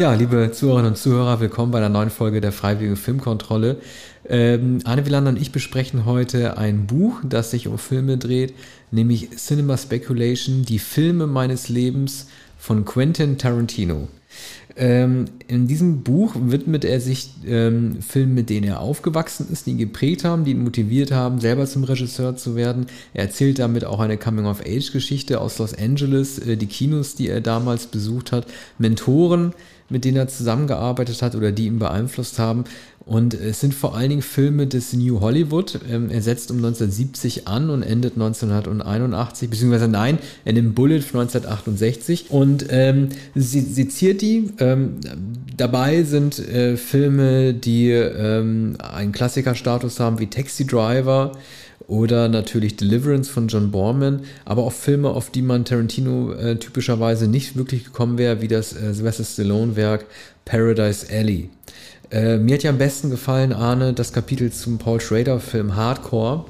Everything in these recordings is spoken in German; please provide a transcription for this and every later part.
Ja, liebe Zuhörerinnen und Zuhörer, willkommen bei einer neuen Folge der Freiwilligen Filmkontrolle. Ähm, Arne Wielander und ich besprechen heute ein Buch, das sich um Filme dreht, nämlich Cinema Speculation, die Filme meines Lebens von Quentin Tarantino. Ähm, in diesem Buch widmet er sich ähm, Filmen, mit denen er aufgewachsen ist, die ihn geprägt haben, die ihn motiviert haben, selber zum Regisseur zu werden. Er erzählt damit auch eine Coming-of-Age-Geschichte aus Los Angeles, äh, die Kinos, die er damals besucht hat, Mentoren, mit denen er zusammengearbeitet hat oder die ihn beeinflusst haben. Und es sind vor allen Dingen Filme des New Hollywood. Ähm, er setzt um 1970 an und endet 1981, beziehungsweise nein, er nimmt Bullet von 1968 und ähm, seziert die. Ähm, dabei sind äh, Filme, die ähm, einen Klassikerstatus haben, wie Taxi Driver, oder natürlich Deliverance von John Borman, aber auch Filme, auf die man Tarantino äh, typischerweise nicht wirklich gekommen wäre, wie das äh, Sylvester Stallone-Werk Paradise Alley. Äh, mir hat ja am besten gefallen, Arne, das Kapitel zum Paul Schrader-Film Hardcore,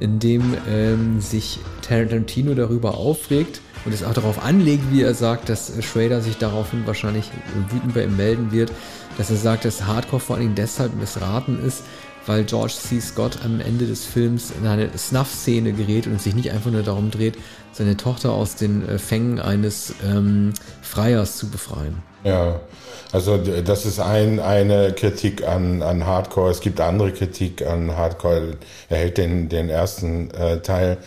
in dem ähm, sich Tarantino darüber aufregt und es auch darauf anlegt, wie er sagt, dass Schrader sich daraufhin wahrscheinlich wütend bei ihm melden wird, dass er sagt, dass Hardcore vor Dingen deshalb missraten ist, weil George C. Scott am Ende des Films in eine Snuff-Szene gerät und es sich nicht einfach nur darum dreht, seine Tochter aus den äh, Fängen eines ähm, Freiers zu befreien. Ja, also das ist ein, eine Kritik an, an Hardcore. Es gibt andere Kritik an Hardcore. Er hält den, den ersten äh, Teil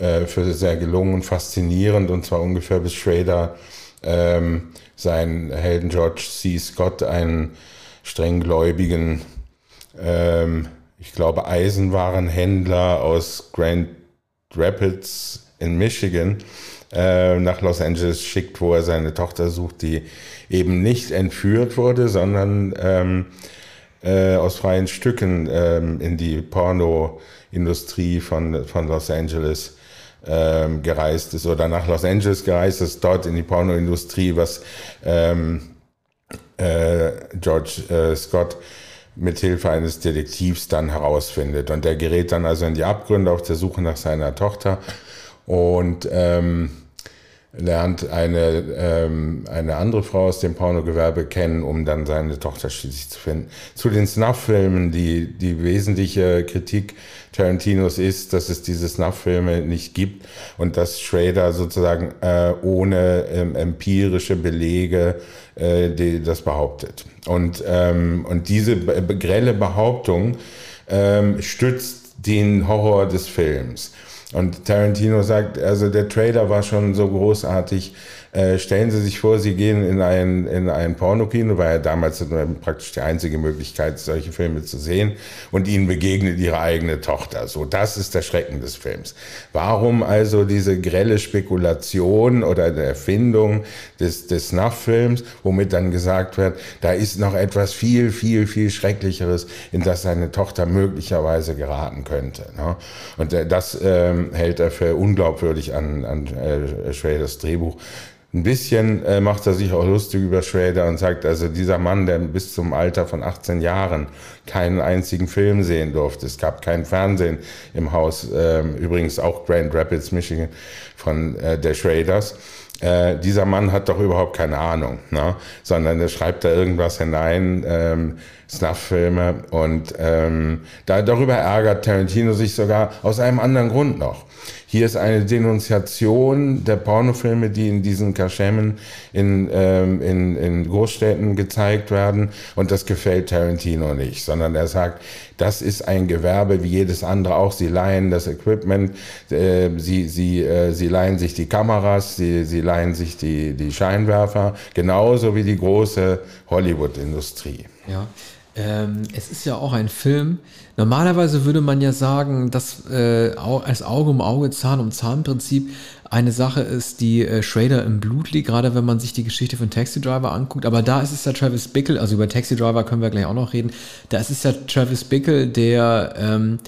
äh, für sehr gelungen und faszinierend und zwar ungefähr bis Schrader ähm, seinen Helden George C. Scott, einen strenggläubigen ähm, ich glaube, Eisenwarenhändler aus Grand Rapids in Michigan äh, nach Los Angeles schickt, wo er seine Tochter sucht, die eben nicht entführt wurde, sondern ähm, äh, aus freien Stücken ähm, in die Pornoindustrie von, von Los Angeles ähm, gereist ist oder nach Los Angeles gereist ist, dort in die Pornoindustrie, was ähm, äh, George äh, Scott mithilfe eines Detektivs dann herausfindet. Und der gerät dann also in die Abgründe auf der Suche nach seiner Tochter und ähm, lernt eine, ähm, eine andere Frau aus dem Pornogewerbe kennen, um dann seine Tochter schließlich zu finden. Zu den Snuff-Filmen, die, die wesentliche Kritik Tarantinos ist, dass es diese Snuff-Filme nicht gibt und dass Schrader sozusagen äh, ohne ähm, empirische Belege äh, die, das behauptet. Und, ähm, und diese grelle Behauptung ähm, stützt den Horror des Films. Und Tarantino sagt, also der Trailer war schon so großartig, äh, stellen Sie sich vor, Sie gehen in ein, in ein Pornokino, war ja damals praktisch die einzige Möglichkeit, solche Filme zu sehen, und Ihnen begegnet Ihre eigene Tochter. So, das ist der Schrecken des Films. Warum also diese grelle Spekulation oder der Erfindung des, des Snuff-Films, womit dann gesagt wird, da ist noch etwas viel, viel, viel Schrecklicheres, in das seine Tochter möglicherweise geraten könnte. Ne? Und äh, das ähm, hält er für unglaubwürdig an, an äh, Schraders Drehbuch. Ein bisschen äh, macht er sich auch lustig über Schrader und sagt, also dieser Mann, der bis zum Alter von 18 Jahren keinen einzigen Film sehen durfte. Es gab kein Fernsehen im Haus, äh, übrigens auch Grand Rapids, Michigan, von äh, der Schraders. Äh, dieser Mann hat doch überhaupt keine Ahnung, ne? sondern er schreibt da irgendwas hinein, ähm, Snuff-Filme und ähm, da, darüber ärgert Tarantino sich sogar aus einem anderen Grund noch. Hier ist eine Denunziation der Pornofilme, die in diesen Kaschemmen in, ähm, in, in Großstädten gezeigt werden. Und das gefällt Tarantino nicht, sondern er sagt, das ist ein Gewerbe wie jedes andere auch. Sie leihen das Equipment, äh, sie, sie, äh, sie leihen sich die Kameras, sie, sie leihen sich die, die Scheinwerfer, genauso wie die große Hollywood-Industrie. Ja, ähm, es ist ja auch ein Film. Normalerweise würde man ja sagen, dass äh, als Auge um Auge, Zahn um Zahn Prinzip eine Sache ist, die äh, Schrader im Blut liegt, gerade wenn man sich die Geschichte von Taxi Driver anguckt. Aber da ist es ja Travis Bickle, also über Taxi Driver können wir gleich auch noch reden. Da ist es ja Travis Bickle, der ähm,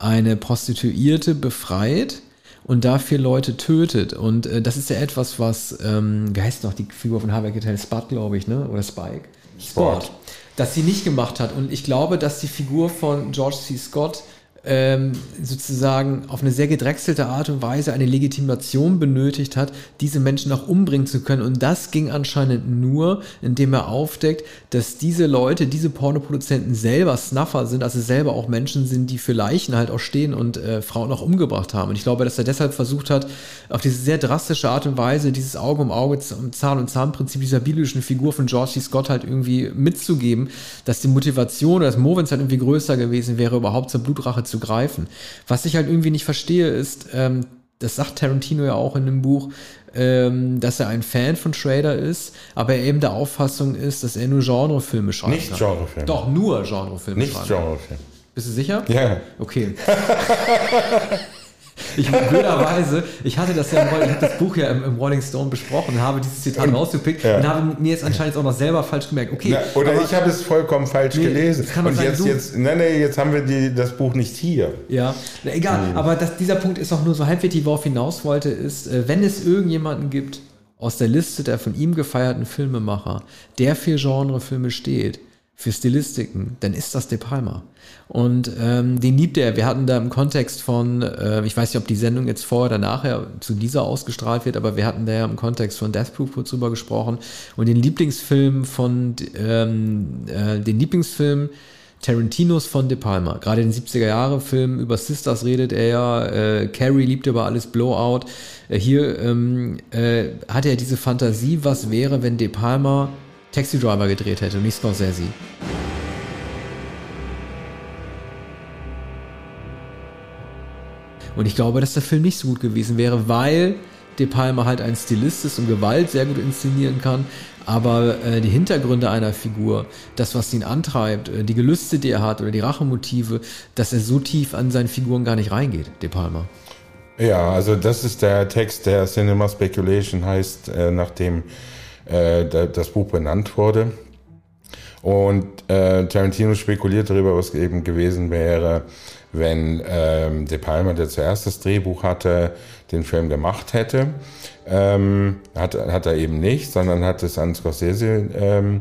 eine Prostituierte befreit und dafür Leute tötet. Und äh, das ist ja etwas, was, ähm, wie heißt noch die Figur von Harvey Keitel? Spud, glaube ich, ne? Oder Spike? Sport. Sport das sie nicht gemacht hat. Und ich glaube, dass die Figur von George C. Scott ähm, sozusagen auf eine sehr gedrechselte Art und Weise eine Legitimation benötigt hat, diese Menschen auch umbringen zu können. Und das ging anscheinend nur, indem er aufdeckt, dass diese Leute, diese Pornoproduzenten selber Snuffer sind, also selber auch Menschen sind, die für Leichen halt auch stehen und äh, Frauen auch umgebracht haben. Und ich glaube, dass er deshalb versucht hat, auf diese sehr drastische Art und Weise dieses Auge um Auge, Zahn und Zahnprinzip dieser biblischen Figur von George C. Scott halt irgendwie mitzugeben, dass die Motivation oder das Movens halt irgendwie größer gewesen wäre, überhaupt zur Blutrache zu greifen. Was ich halt irgendwie nicht verstehe, ist, ähm, das sagt Tarantino ja auch in dem Buch, ähm, dass er ein Fan von Schrader ist, aber er eben der Auffassung ist, dass er nur Genrefilme schreibt. Nicht Genrefilme. Doch, nur Genrefilme Nicht Genrefilme. Bist du sicher? Ja. Okay. Ich blöderweise, ich hatte das ja im, ich habe das Buch ja im, im, Rolling Stone besprochen, habe dieses Zitat rausgepickt ja. und habe mir jetzt anscheinend auch noch selber falsch gemerkt. Okay. Na, oder aber, ich habe es vollkommen falsch nee, gelesen. und sein, jetzt, jetzt, nein, nein, jetzt haben wir die, das Buch nicht hier. Ja, Na, egal. Mhm. Aber das, dieser Punkt ist auch nur so halbwegs, worauf hinaus wollte, ist, äh, wenn es irgendjemanden gibt aus der Liste der von ihm gefeierten Filmemacher, der für Genrefilme steht, für Stilistiken, dann ist das De Palma. Und ähm, den liebt er. Wir hatten da im Kontext von, äh, ich weiß nicht, ob die Sendung jetzt vorher oder nachher zu dieser ausgestrahlt wird, aber wir hatten da ja im Kontext von Death Proof kurz drüber gesprochen. Und den Lieblingsfilm von, ähm, äh, den Lieblingsfilm Tarantinos von De Palma. Gerade den 70er-Jahre-Film über Sisters redet er ja. Äh, Carrie liebt über alles Blowout. Äh, hier ähm, äh, hat er diese Fantasie, was wäre, wenn De Palma Taxi Driver gedreht hätte und nicht Scorsese. Und ich glaube, dass der Film nicht so gut gewesen wäre, weil De Palma halt ein Stilist ist und Gewalt sehr gut inszenieren kann. Aber äh, die Hintergründe einer Figur, das, was ihn antreibt, äh, die Gelüste, die er hat oder die Rachemotive, dass er so tief an seinen Figuren gar nicht reingeht, De Palma. Ja, also das ist der Text, der Cinema Speculation heißt, äh, nachdem äh, das Buch benannt wurde. Und äh, Tarantino spekuliert darüber, was eben gewesen wäre, wenn ähm, De Palma, der zuerst das Drehbuch hatte, den Film gemacht hätte. Ähm, hat, hat er eben nicht, sondern hat es an Scorsese ähm,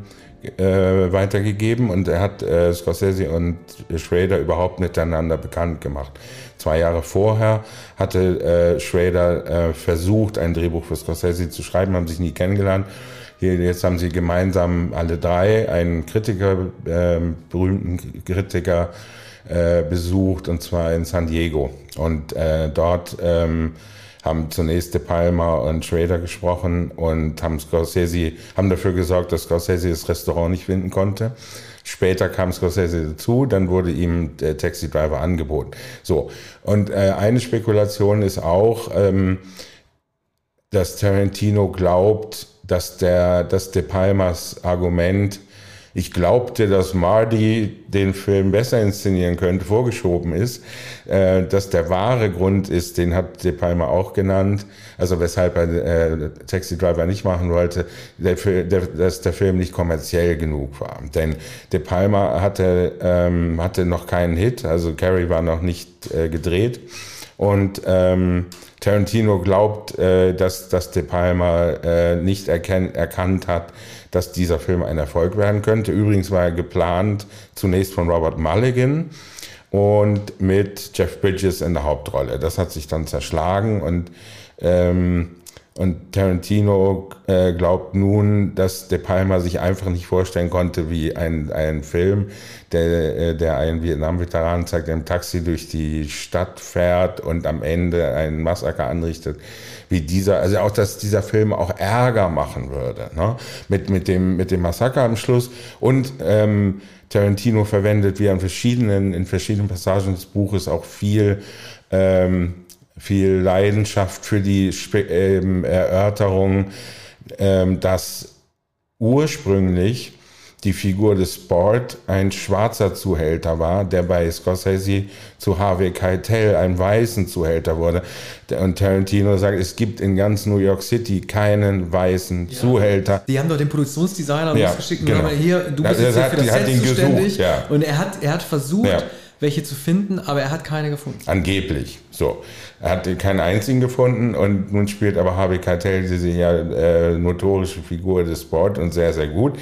äh, weitergegeben und er hat äh, Scorsese und Schrader überhaupt miteinander bekannt gemacht. Zwei Jahre vorher hatte äh, Schrader äh, versucht, ein Drehbuch für Scorsese zu schreiben, haben sich nie kennengelernt. Hier, jetzt haben sie gemeinsam alle drei einen Kritiker, äh, berühmten Kritiker äh, besucht, und zwar in San Diego. Und äh, dort ähm, haben zunächst De Palma und Schrader gesprochen und haben Scorsese, haben dafür gesorgt, dass Scorsese das Restaurant nicht finden konnte. Später kam Scorsese dazu, dann wurde ihm der Taxi Driver angeboten. So. Und äh, eine Spekulation ist auch, ähm, dass Tarantino glaubt, dass der, dass De Palmas Argument, ich glaubte, dass Marty den Film besser inszenieren könnte, vorgeschoben ist, äh, dass der wahre Grund ist, den hat De Palma auch genannt, also weshalb er äh, Taxi Driver nicht machen wollte, der, der, dass der Film nicht kommerziell genug war. Denn De Palma hatte, ähm, hatte noch keinen Hit, also Carrie war noch nicht äh, gedreht und ähm, Tarantino glaubt, äh, dass, dass De Palma äh, nicht erkannt hat, dass dieser Film ein Erfolg werden könnte. Übrigens war er geplant zunächst von Robert Mulligan und mit Jeff Bridges in der Hauptrolle. Das hat sich dann zerschlagen und ähm, und Tarantino äh, glaubt nun, dass De Palma sich einfach nicht vorstellen konnte, wie ein, ein Film, der, äh, der einen Vietnam-Veteran zeigt, der im Taxi durch die Stadt fährt und am Ende einen Massaker anrichtet, wie dieser, also auch, dass dieser Film auch Ärger machen würde, ne? mit, mit, dem, mit dem Massaker am Schluss. Und ähm, Tarantino verwendet, wie in verschiedenen, in verschiedenen Passagen des Buches auch viel ähm, viel Leidenschaft für die ähm, Erörterung, ähm, dass ursprünglich die Figur des Sport ein schwarzer Zuhälter war, der bei Scorsese zu Harvey Keitel ein weißen Zuhälter wurde. Und Tarantino sagt, es gibt in ganz New York City keinen weißen ja. Zuhälter. Die haben doch den Produktionsdesigner ja, losgeschickt und genau. hier, du bist ja, jetzt hier für das Set zuständig. Ja. Und er hat, er hat versucht, welche zu finden, aber er hat keine gefunden. Angeblich. So. Er hat keinen einzigen gefunden und nun spielt aber Harvey Keitel diese ja äh, notorische Figur des Sport und sehr, sehr gut.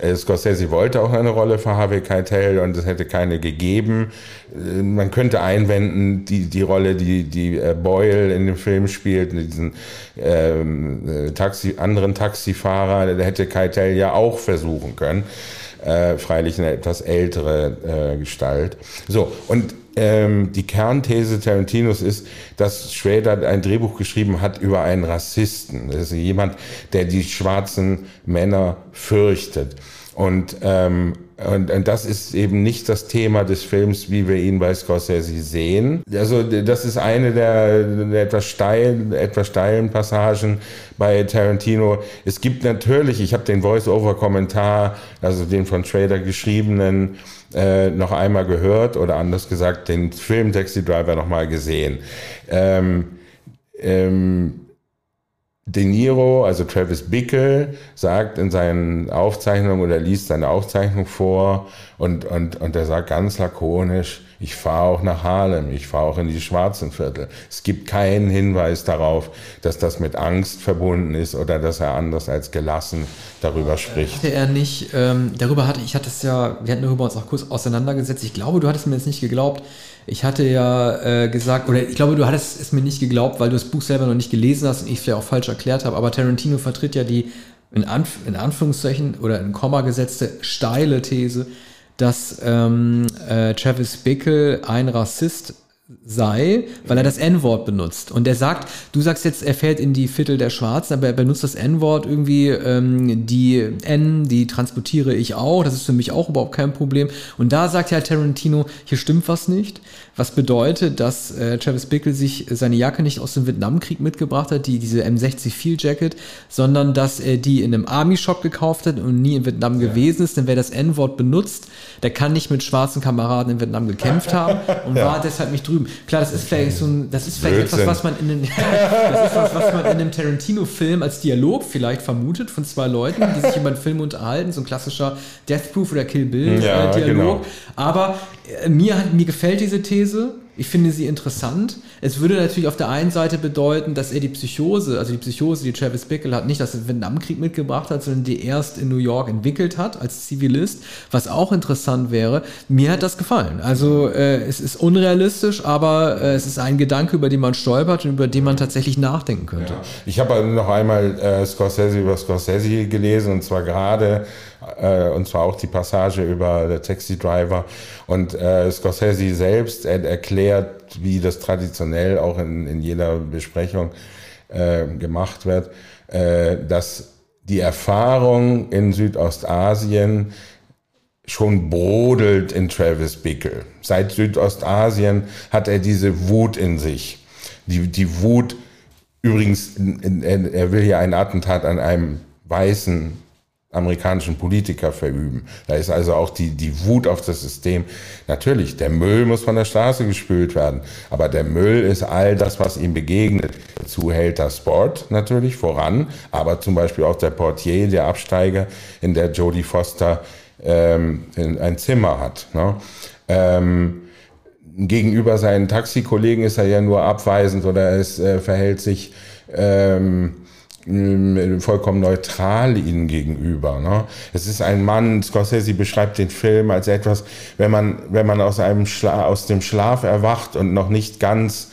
Äh, Scorsese wollte auch eine Rolle für Harvey Keitel und es hätte keine gegeben. Äh, man könnte einwenden, die, die Rolle, die, die äh, Boyle in dem Film spielt, diesen ähm, Taxi, anderen Taxifahrer, der hätte Keitel ja auch versuchen können. Äh, freilich eine etwas ältere äh, Gestalt. So, und ähm, die Kernthese Tarantinos ist, dass Schrader ein Drehbuch geschrieben hat über einen Rassisten. Das ist jemand, der die schwarzen Männer fürchtet. Und, ähm, und, und das ist eben nicht das Thema des Films, wie wir ihn bei Scorsese sehen. Also das ist eine der, der etwas, steilen, etwas steilen Passagen bei Tarantino. Es gibt natürlich, ich habe den Voice-Over-Kommentar, also den von Schrader geschriebenen, äh, noch einmal gehört oder anders gesagt den Film Taxi Driver noch mal gesehen. Ähm, ähm, De Niro, also Travis Bickle, sagt in seinen Aufzeichnungen oder liest seine Aufzeichnung vor und, und, und er sagt ganz lakonisch, ich fahre auch nach Harlem, ich fahre auch in die schwarzen Viertel. Es gibt keinen Hinweis darauf, dass das mit Angst verbunden ist oder dass er anders als gelassen darüber spricht. Hatte er nicht, ähm, darüber hatte ich, hatte es ja, wir hatten darüber uns auch kurz auseinandergesetzt. Ich glaube, du hattest mir jetzt nicht geglaubt, ich hatte ja äh, gesagt, oder ich glaube, du hattest es mir nicht geglaubt, weil du das Buch selber noch nicht gelesen hast und ich es vielleicht auch falsch erklärt habe, aber Tarantino vertritt ja die in, Anf in Anführungszeichen oder in Komma gesetzte steile These, dass ähm, äh, Travis Bickle ein Rassist sei, weil er das N-Wort benutzt. Und er sagt, du sagst jetzt, er fällt in die Viertel der Schwarzen, aber er benutzt das N-Wort irgendwie, ähm, die N, die transportiere ich auch, das ist für mich auch überhaupt kein Problem. Und da sagt ja Tarantino, hier stimmt was nicht, was bedeutet, dass äh, Travis Bickle sich seine Jacke nicht aus dem Vietnamkrieg mitgebracht hat, die diese M60 Field Jacket, sondern dass er die in einem Army-Shop gekauft hat und nie in Vietnam ja. gewesen ist, denn wer das N-Wort benutzt, der kann nicht mit schwarzen Kameraden in Vietnam gekämpft haben und ja. war deshalb nicht drüben. Klar, das ist vielleicht so ein, das ist vielleicht Blödsinn. etwas, was man in den, das ist was, was man in einem Tarantino-Film als Dialog vielleicht vermutet von zwei Leuten, die sich über einen Film unterhalten, so ein klassischer Death Proof oder Kill Bill ja, äh, Dialog. Genau. Aber äh, mir, mir gefällt diese These ich finde sie interessant. Es würde natürlich auf der einen Seite bedeuten, dass er die Psychose, also die Psychose, die Travis Bickle hat, nicht aus dem Vietnamkrieg mitgebracht hat, sondern die erst in New York entwickelt hat als Zivilist, was auch interessant wäre. Mir hat das gefallen. Also äh, es ist unrealistisch, aber äh, es ist ein Gedanke, über den man stolpert und über den man tatsächlich nachdenken könnte. Ja. Ich habe noch einmal äh, Scorsese über Scorsese gelesen und zwar gerade äh, und zwar auch die Passage über der Taxi Driver. Und äh, Scorsese selbst er erklärt, wie das traditionell auch in, in jeder Besprechung äh, gemacht wird, äh, dass die Erfahrung in Südostasien schon brodelt in Travis Bickle. Seit Südostasien hat er diese Wut in sich. Die, die Wut, übrigens, er will hier ein Attentat an einem weißen amerikanischen Politiker verüben. Da ist also auch die, die Wut auf das System. Natürlich, der Müll muss von der Straße gespült werden, aber der Müll ist all das, was ihm begegnet. Dazu hält der Sport natürlich voran, aber zum Beispiel auch der Portier, der Absteiger, in der Jodie Foster ähm, ein Zimmer hat. Ne? Ähm, gegenüber seinen Taxikollegen ist er ja nur abweisend oder es äh, verhält sich ähm, äh, vollkommen neutral ihnen gegenüber. Ne? Es ist ein Mann, Scorsese beschreibt den Film als etwas, wenn man, wenn man aus einem Schla aus dem Schlaf erwacht und noch nicht ganz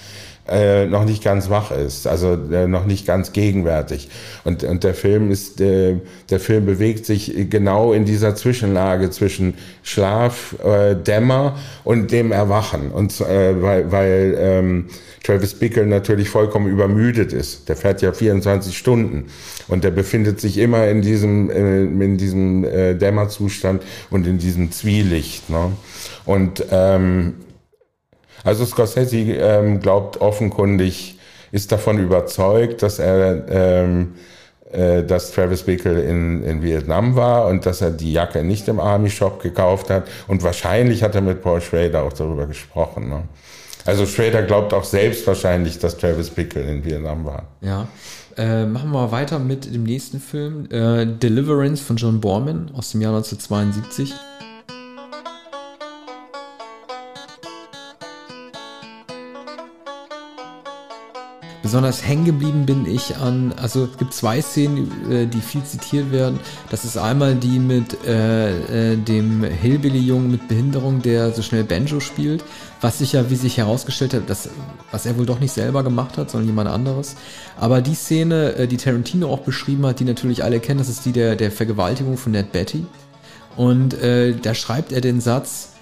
äh, noch nicht ganz wach ist, also äh, noch nicht ganz gegenwärtig. Und, und der Film ist, äh, der Film bewegt sich genau in dieser Zwischenlage zwischen Schlaf, äh, Dämmer und dem Erwachen. Und äh, weil, weil ähm, Travis Bickle natürlich vollkommen übermüdet ist. Der fährt ja 24 Stunden und der befindet sich immer in diesem, äh, in diesem äh, Dämmerzustand und in diesem Zwielicht. Ne? Und ähm, also Scorsese ähm, glaubt offenkundig, ist davon überzeugt, dass er ähm, äh, dass Travis Bickle in, in Vietnam war und dass er die Jacke nicht im Army Shop gekauft hat. Und wahrscheinlich hat er mit Paul Schrader auch darüber gesprochen. Ne? Also Schrader glaubt auch selbst wahrscheinlich, dass Travis Bickle in Vietnam war. Ja. Äh, machen wir weiter mit dem nächsten Film, äh, Deliverance von John Borman aus dem Jahr 1972. Besonders hängen geblieben bin ich an, also es gibt zwei Szenen, äh, die viel zitiert werden. Das ist einmal die mit äh, äh, dem Hillbilly-Jungen mit Behinderung, der so schnell Banjo spielt, was sich ja, wie sich herausgestellt hat, das, was er wohl doch nicht selber gemacht hat, sondern jemand anderes. Aber die Szene, äh, die Tarantino auch beschrieben hat, die natürlich alle kennen, das ist die der, der Vergewaltigung von Ned Betty. Und äh, da schreibt er den Satz,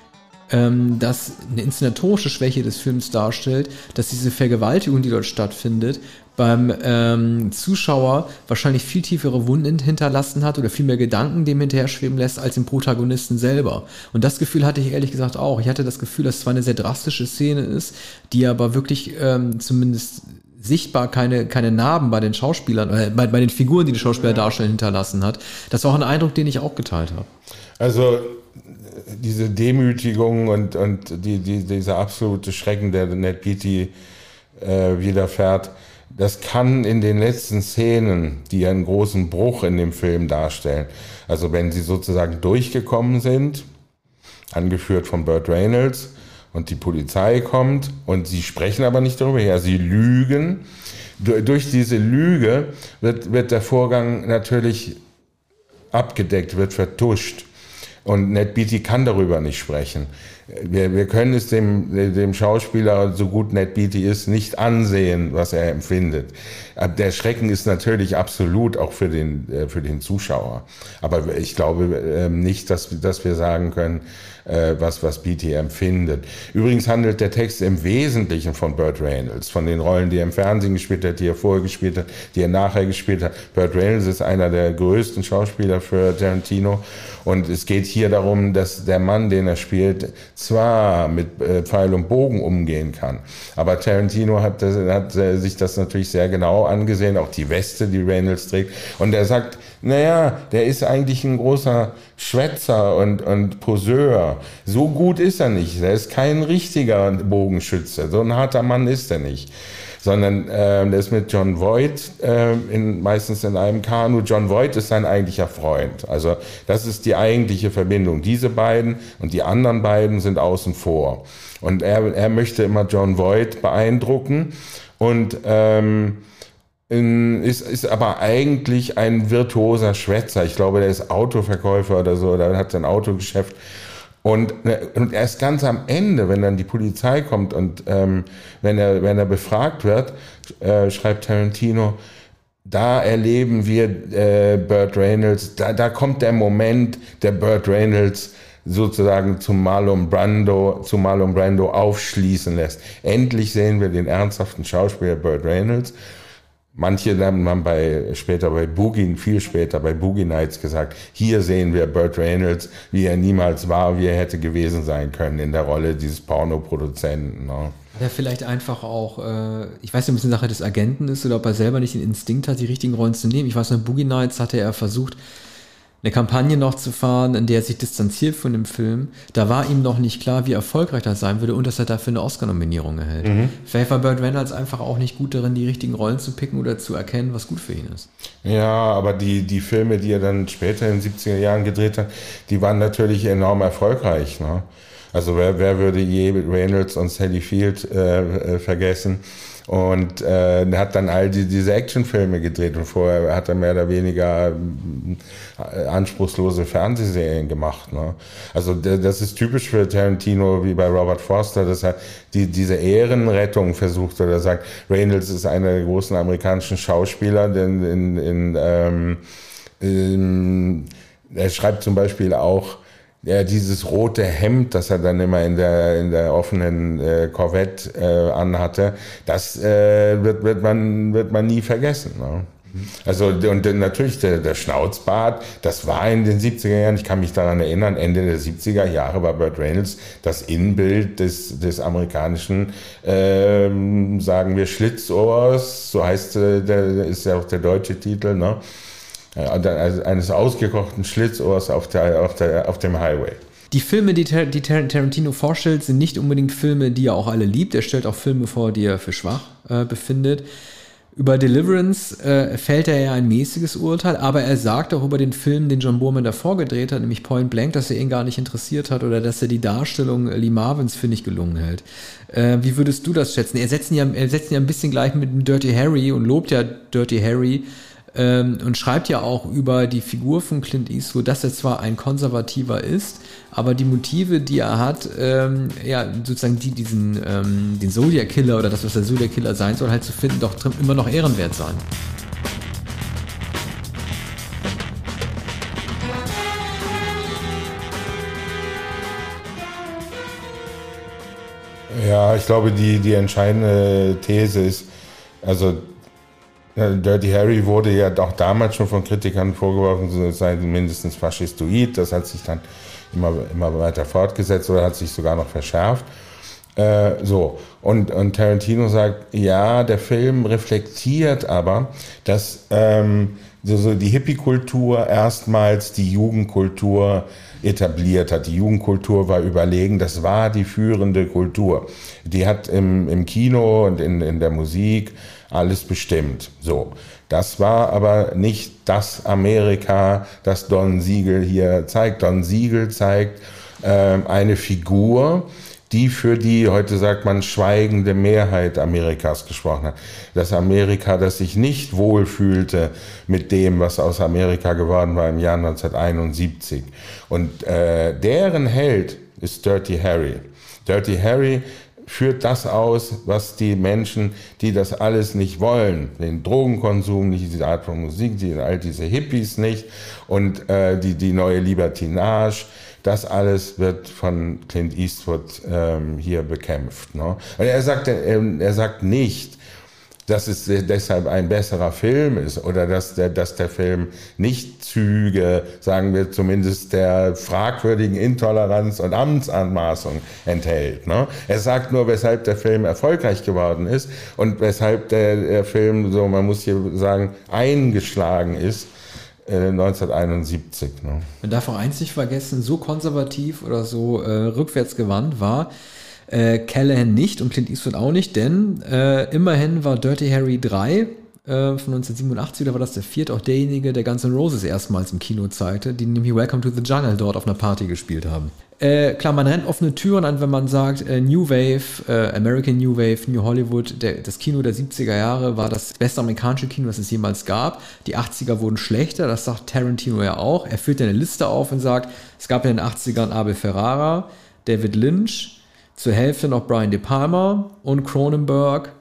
ähm, dass eine inszenatorische Schwäche des Films darstellt, dass diese Vergewaltigung, die dort stattfindet, beim ähm, Zuschauer wahrscheinlich viel tiefere Wunden hinterlassen hat oder viel mehr Gedanken dem hinterher schweben lässt als dem Protagonisten selber. Und das Gefühl hatte ich ehrlich gesagt auch. Ich hatte das Gefühl, dass es zwar eine sehr drastische Szene ist, die aber wirklich ähm, zumindest sichtbar keine, keine Narben bei den Schauspielern, äh, bei, bei den Figuren, die die Schauspieler ja. darstellen, hinterlassen hat. Das war auch ein Eindruck, den ich auch geteilt habe. Also diese Demütigung und, und die, die, dieser absolute Schrecken, der Ned Beatty äh, widerfährt, das kann in den letzten Szenen, die einen großen Bruch in dem Film darstellen, also wenn sie sozusagen durchgekommen sind, angeführt von Burt Reynolds, und die Polizei kommt und sie sprechen aber nicht darüber her, sie lügen. Durch diese Lüge wird, wird der Vorgang natürlich abgedeckt, wird vertuscht. Und Ned Beatty kann darüber nicht sprechen. Wir, wir können es dem, dem Schauspieler, so gut Ned Beatty ist, nicht ansehen, was er empfindet. Der Schrecken ist natürlich absolut auch für den, äh, für den Zuschauer. Aber ich glaube ähm, nicht, dass, dass wir sagen können, äh, was, was Beatty empfindet. Übrigens handelt der Text im Wesentlichen von Burt Reynolds, von den Rollen, die er im Fernsehen gespielt hat, die er vorher gespielt hat, die er nachher gespielt hat. Burt Reynolds ist einer der größten Schauspieler für Tarantino. Und es geht hier darum, dass der Mann, den er spielt, zwar mit äh, Pfeil und Bogen umgehen kann, aber Tarantino hat, hat äh, sich das natürlich sehr genau angesehen, auch die Weste, die Reynolds trägt. Und er sagt, naja, der ist eigentlich ein großer Schwätzer und, und Poseur. So gut ist er nicht. Er ist kein richtiger Bogenschütze. So ein harter Mann ist er nicht. Sondern äh, der ist mit John Voight äh, in, meistens in einem Kanu. John Voight ist sein eigentlicher Freund. Also das ist die eigentliche Verbindung. Diese beiden und die anderen beiden sind außen vor. Und er, er möchte immer John Voight beeindrucken. Und ähm, ist, ist aber eigentlich ein virtuoser Schwätzer. Ich glaube, der ist Autoverkäufer oder so, oder hat sein Autogeschäft. Und, und erst ganz am Ende, wenn dann die Polizei kommt und ähm, wenn, er, wenn er befragt wird, äh, schreibt Tarantino, da erleben wir äh, Burt Reynolds, da, da kommt der Moment, der Burt Reynolds sozusagen zum Marlon Brando, zu Marlon Brando aufschließen lässt. Endlich sehen wir den ernsthaften Schauspieler Burt Reynolds Manche haben bei, später bei Boogie, viel später bei Boogie Nights gesagt, hier sehen wir Burt Reynolds, wie er niemals war, wie er hätte gewesen sein können in der Rolle dieses Pornoproduzenten. Ne? Ja, vielleicht einfach auch, äh, ich weiß nicht, ob es eine Sache des Agenten ist oder ob er selber nicht den Instinkt hat, die richtigen Rollen zu nehmen. Ich weiß, bei Boogie Nights hatte er versucht, eine Kampagne noch zu fahren, in der er sich distanziert von dem Film. Da war ihm noch nicht klar, wie erfolgreich das sein würde und dass er dafür eine Oscar-Nominierung erhält. Mhm. Vielleicht war Burt Reynolds einfach auch nicht gut darin, die richtigen Rollen zu picken oder zu erkennen, was gut für ihn ist. Ja, aber die, die Filme, die er dann später in den 70er Jahren gedreht hat, die waren natürlich enorm erfolgreich. Ne? Also wer, wer würde je Reynolds und Sally Field äh, äh vergessen? Und äh, hat dann all die, diese Actionfilme gedreht und vorher hat er mehr oder weniger äh, anspruchslose Fernsehserien gemacht. Ne? Also das ist typisch für Tarantino wie bei Robert Forster, dass er die, diese Ehrenrettung versucht oder sagt, Reynolds ist einer der großen amerikanischen Schauspieler, denn in, in, ähm, in, er schreibt zum Beispiel auch, ja, dieses rote Hemd, das er dann immer in der, in der offenen äh, Corvette äh, anhatte, das äh, wird, wird, man, wird man nie vergessen. Ne? Also und natürlich der, der Schnauzbart, das war in den 70er Jahren, ich kann mich daran erinnern, Ende der 70er Jahre war Burt Reynolds das Innenbild des, des amerikanischen, ähm, sagen wir, Schlitzohrs, so heißt äh, der, ist ja auch der deutsche Titel, ne? Also eines ausgekochten Schlitzohrs auf, der, auf, der, auf dem Highway. Die Filme, die, die Tarantino vorstellt, sind nicht unbedingt Filme, die er auch alle liebt. Er stellt auch Filme vor, die er für schwach äh, befindet. Über Deliverance äh, fällt er ja ein mäßiges Urteil, aber er sagt auch über den Film, den John Boorman davor gedreht hat, nämlich Point Blank, dass er ihn gar nicht interessiert hat oder dass er die Darstellung Lee Marvins für nicht gelungen hält. Äh, wie würdest du das schätzen? Er setzt ihn ja, er setzt ihn ja ein bisschen gleich mit Dirty Harry und lobt ja Dirty Harry ähm, und schreibt ja auch über die Figur von Clint Eastwood, dass er zwar ein Konservativer ist, aber die Motive, die er hat, ähm, ja, sozusagen die, diesen, ähm, den Zodiac Killer oder das, was der Zodiac Killer sein soll, halt zu finden, doch immer noch ehrenwert sein. Ja, ich glaube, die, die entscheidende These ist, also Dirty Harry wurde ja auch damals schon von Kritikern vorgeworfen, sei mindestens faschistoid. Das hat sich dann immer, immer weiter fortgesetzt oder hat sich sogar noch verschärft. Äh, so. Und, und Tarantino sagt, ja, der Film reflektiert aber, dass ähm, so, so die Hippie-Kultur erstmals die Jugendkultur etabliert hat. Die Jugendkultur war überlegen, das war die führende Kultur. Die hat im, im Kino und in, in der Musik alles bestimmt. So. Das war aber nicht das Amerika, das Don Siegel hier zeigt. Don Siegel zeigt äh, eine Figur, die für die, heute sagt man, schweigende Mehrheit Amerikas gesprochen hat. Das Amerika, das sich nicht wohlfühlte mit dem, was aus Amerika geworden war im Jahr 1971. Und äh, deren Held ist Dirty Harry. Dirty Harry führt das aus, was die Menschen, die das alles nicht wollen, den Drogenkonsum, nicht diese Art von Musik, die, all diese Hippies nicht und äh, die, die neue Libertinage, das alles wird von Clint Eastwood ähm, hier bekämpft. Ne? Und er sagt, er, er sagt nicht, dass es deshalb ein besserer Film ist oder dass der, dass der Film nicht Züge, sagen wir zumindest der fragwürdigen Intoleranz und Amtsanmaßung enthält. Ne? Er sagt nur, weshalb der Film erfolgreich geworden ist und weshalb der, der Film, so man muss hier sagen, eingeschlagen ist. 1971. Äh, ne? Man darf auch eins nicht vergessen, so konservativ oder so äh, rückwärtsgewandt war äh, Callahan nicht und Clint Eastwood auch nicht, denn äh, immerhin war Dirty Harry 3 äh, von 1987, da war das der vierte, auch derjenige, der Guns N' Roses erstmals im Kino zeigte, die nämlich Welcome to the Jungle dort auf einer Party gespielt haben. Äh, klar, man rennt offene Türen an, wenn man sagt, äh, New Wave, äh, American New Wave, New Hollywood, der, das Kino der 70er Jahre war das beste amerikanische Kino, das es jemals gab. Die 80er wurden schlechter, das sagt Tarantino ja auch. Er führt eine Liste auf und sagt, es gab in den 80ern Abel Ferrara, David Lynch, zur Hälfte noch Brian De Palma und Cronenberg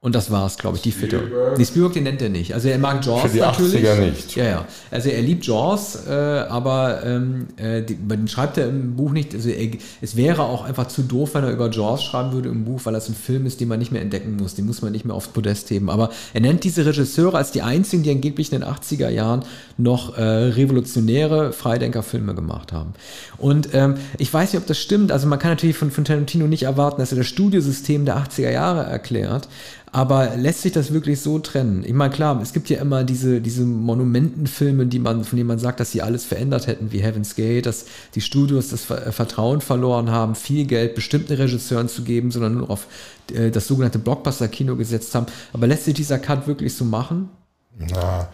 und das war's, glaube ich, die Fitte. Die Spielberg, den nennt er nicht. Also er mag Jaws Für die natürlich. 80er nicht. Ja, ja. Also er liebt Jaws, äh, aber ähm, äh, die, den schreibt er im Buch nicht. Also er, es wäre auch einfach zu doof, wenn er über Jaws schreiben würde im Buch, weil das ein Film ist, den man nicht mehr entdecken muss. Den muss man nicht mehr aufs Podest heben. Aber er nennt diese Regisseure als die einzigen, die angeblich in den 80er Jahren noch äh, revolutionäre Freidenkerfilme gemacht haben. Und ähm, ich weiß nicht, ob das stimmt. Also man kann natürlich von, von Tarantino nicht erwarten, dass er das Studiosystem der 80er Jahre erklärt. Aber lässt sich das wirklich so trennen? Ich meine, klar, es gibt ja immer diese, diese Monumentenfilme, die man, von denen man sagt, dass sie alles verändert hätten, wie Heaven's Gate, dass die Studios das Vertrauen verloren haben, viel Geld bestimmten Regisseuren zu geben, sondern nur auf äh, das sogenannte Blockbuster-Kino gesetzt haben. Aber lässt sich dieser Cut wirklich so machen? Na,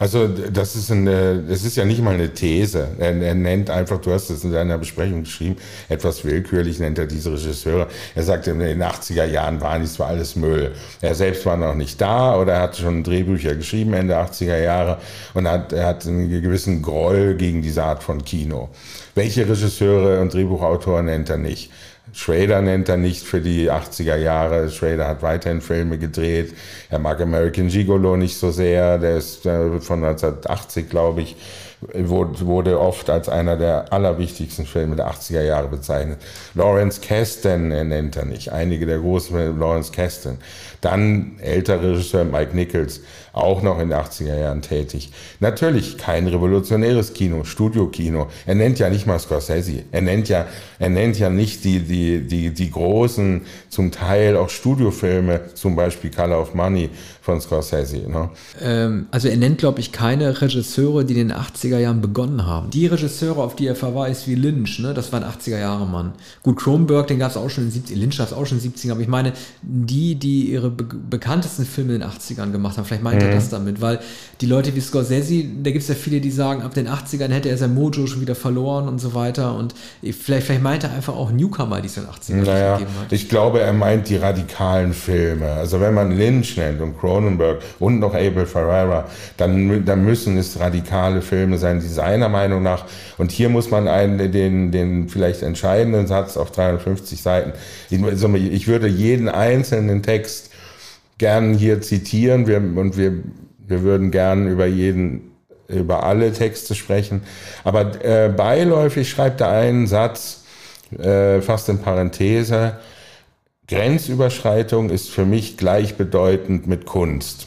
also das ist, eine, das ist ja nicht mal eine These. Er, er, nennt einfach, du hast es in deiner Besprechung geschrieben, etwas willkürlich nennt er diese Regisseure. Er sagt, in den 80er Jahren waren dies zwar alles Müll. Er selbst war noch nicht da oder er hat schon Drehbücher geschrieben Ende 80er Jahre und hat, er hat einen gewissen Groll gegen diese Art von Kino. Welche Regisseure und Drehbuchautoren nennt er nicht? Schrader nennt er nicht für die 80er Jahre. Schrader hat weiterhin Filme gedreht. Er mag American Gigolo nicht so sehr. Der ist äh, von 1980, glaube ich, wurde oft als einer der allerwichtigsten Filme der 80er Jahre bezeichnet. Lawrence Kasten nennt er nicht. Einige der großen Lawrence Kasten. Dann älterer Regisseur Mike Nichols auch noch in den 80er Jahren tätig. Natürlich kein revolutionäres Kino, Studiokino. Er nennt ja nicht mal Scorsese. Er nennt ja, er nennt ja nicht die, die, die, die großen, zum Teil auch Studiofilme, zum Beispiel Color of Money von Scorsese. Ne? Ähm, also er nennt, glaube ich, keine Regisseure, die in den 80er 80er Jahren begonnen haben. Die Regisseure, auf die er verweist, wie Lynch, ne, das war ein 80er Jahre Mann. Gut, Kronberg, den gab es auch schon in den 70 Lynch gab es auch schon in den 70ern, aber ich meine, die, die ihre be bekanntesten Filme in den 80ern gemacht haben, vielleicht meint mhm. er das damit, weil die Leute wie Scorsese, da gibt es ja viele, die sagen, ab den 80ern hätte er sein Mojo schon wieder verloren und so weiter und vielleicht, vielleicht meint er einfach auch Newcomer, die es in den 80ern naja, gegeben hat. Ich glaube, er meint die radikalen Filme. Also wenn man Lynch nennt und Cronenberg und noch Abel Ferreira, dann, dann müssen es radikale Filme sein, die seiner Meinung nach. Und hier muss man einen, den, den vielleicht entscheidenden Satz auf 350 Seiten, ich würde jeden einzelnen Text gern hier zitieren wir, und wir, wir würden gern über jeden über alle Texte sprechen. Aber äh, beiläufig schreibt er einen Satz, äh, fast in Parenthese, Grenzüberschreitung ist für mich gleichbedeutend mit Kunst.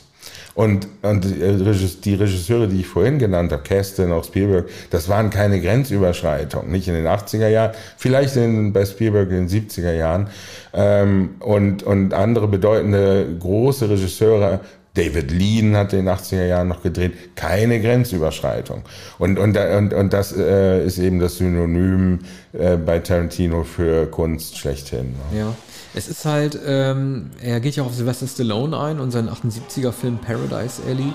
Und, und die Regisseure, die ich vorhin genannt habe, Kesten, auch Spielberg, das waren keine Grenzüberschreitungen, nicht in den 80er Jahren, vielleicht in, bei Spielberg in den 70er Jahren. Ähm, und, und andere bedeutende große Regisseure David Lean hat in den 80er Jahren noch gedreht, keine Grenzüberschreitung. Und, und, und, und das äh, ist eben das Synonym äh, bei Tarantino für Kunst schlechthin. Ne? Ja. Es ist halt, ähm, er geht ja auf Sylvester Stallone ein und seinen 78er Film Paradise Alley.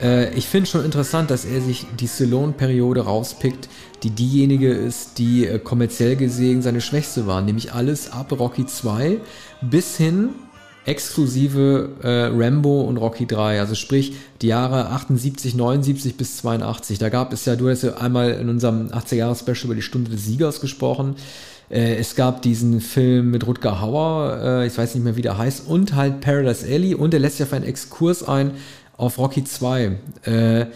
Äh, ich finde schon interessant, dass er sich die Stallone-Periode rauspickt, die diejenige ist, die äh, kommerziell gesehen seine schwächste war, nämlich alles ab Rocky 2 bis hin exklusive äh, Rambo und Rocky 3, also sprich die Jahre 78, 79 bis 82. Da gab es ja, du hast ja einmal in unserem 80er-Jahres-Special über die Stunde des Siegers gesprochen. Äh, es gab diesen Film mit Rutger Hauer, äh, ich weiß nicht mehr, wie der heißt, und halt Paradise Alley und er lässt ja für einen Exkurs ein auf Rocky 2. Äh,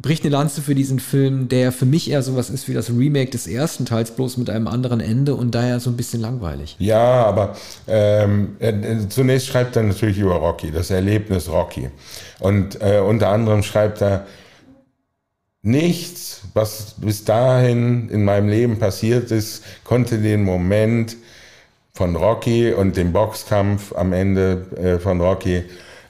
bricht eine Lanze für diesen Film, der für mich eher sowas ist wie das Remake des ersten Teils, bloß mit einem anderen Ende und daher so ein bisschen langweilig. Ja, aber ähm, äh, zunächst schreibt er natürlich über Rocky, das Erlebnis Rocky. Und äh, unter anderem schreibt er, nichts, was bis dahin in meinem Leben passiert ist, konnte den Moment von Rocky und dem Boxkampf am Ende äh, von Rocky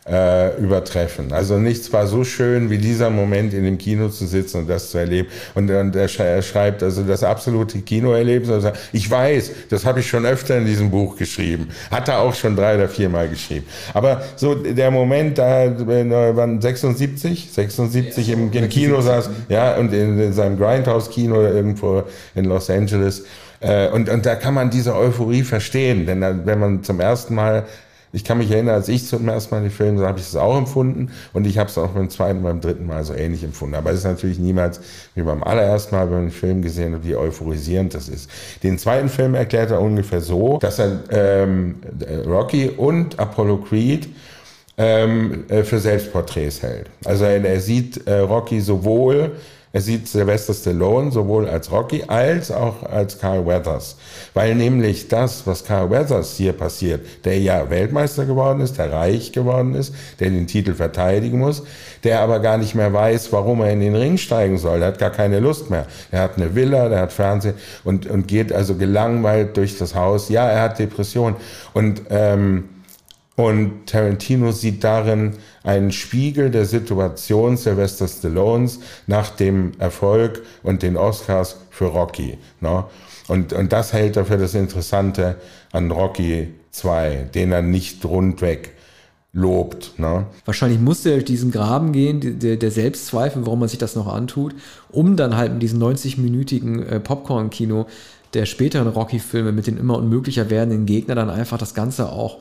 äh, übertreffen. Also nichts war so schön wie dieser Moment in dem Kino zu sitzen und das zu erleben. Und, und er, schreibt also das absolute Kinoerlebnis. Also ich weiß, das habe ich schon öfter in diesem Buch geschrieben. Hat er auch schon drei oder viermal geschrieben. Aber so der Moment, da äh, waren 76, 76 im, im Kino saß, ja, und in, in seinem Grindhouse-Kino irgendwo in Los Angeles. Äh, und, und da kann man diese Euphorie verstehen, denn wenn man zum ersten Mal ich kann mich erinnern, als ich zum ersten Mal den Film sah, habe ich es auch empfunden und ich habe es auch beim zweiten, beim dritten Mal so ähnlich empfunden. Aber es ist natürlich niemals wie beim allerersten Mal, wenn man den Film gesehen hat, wie euphorisierend das ist. Den zweiten Film erklärt er ungefähr so, dass er ähm, Rocky und Apollo Creed ähm, äh, für Selbstporträts hält. Also er, er sieht äh, Rocky sowohl er sieht Sylvester Stallone sowohl als Rocky als auch als Carl Weathers. Weil nämlich das, was Carl Weathers hier passiert, der ja Weltmeister geworden ist, der reich geworden ist, der den Titel verteidigen muss, der aber gar nicht mehr weiß, warum er in den Ring steigen soll. Er hat gar keine Lust mehr. Er hat eine Villa, der hat Fernsehen und, und geht also gelangweilt durch das Haus. Ja, er hat Depression. Und, ähm, und Tarantino sieht darin einen Spiegel der Situation Sylvester Stallones nach dem Erfolg und den Oscars für Rocky. Ne? Und, und das hält er für das Interessante an Rocky 2, den er nicht rundweg lobt. Ne? Wahrscheinlich musste er durch diesen Graben gehen, der, der Selbstzweifel, warum man sich das noch antut, um dann halt mit diesem 90-minütigen äh, Popcorn-Kino der späteren Rocky-Filme mit den immer unmöglicher werdenden Gegnern dann einfach das Ganze auch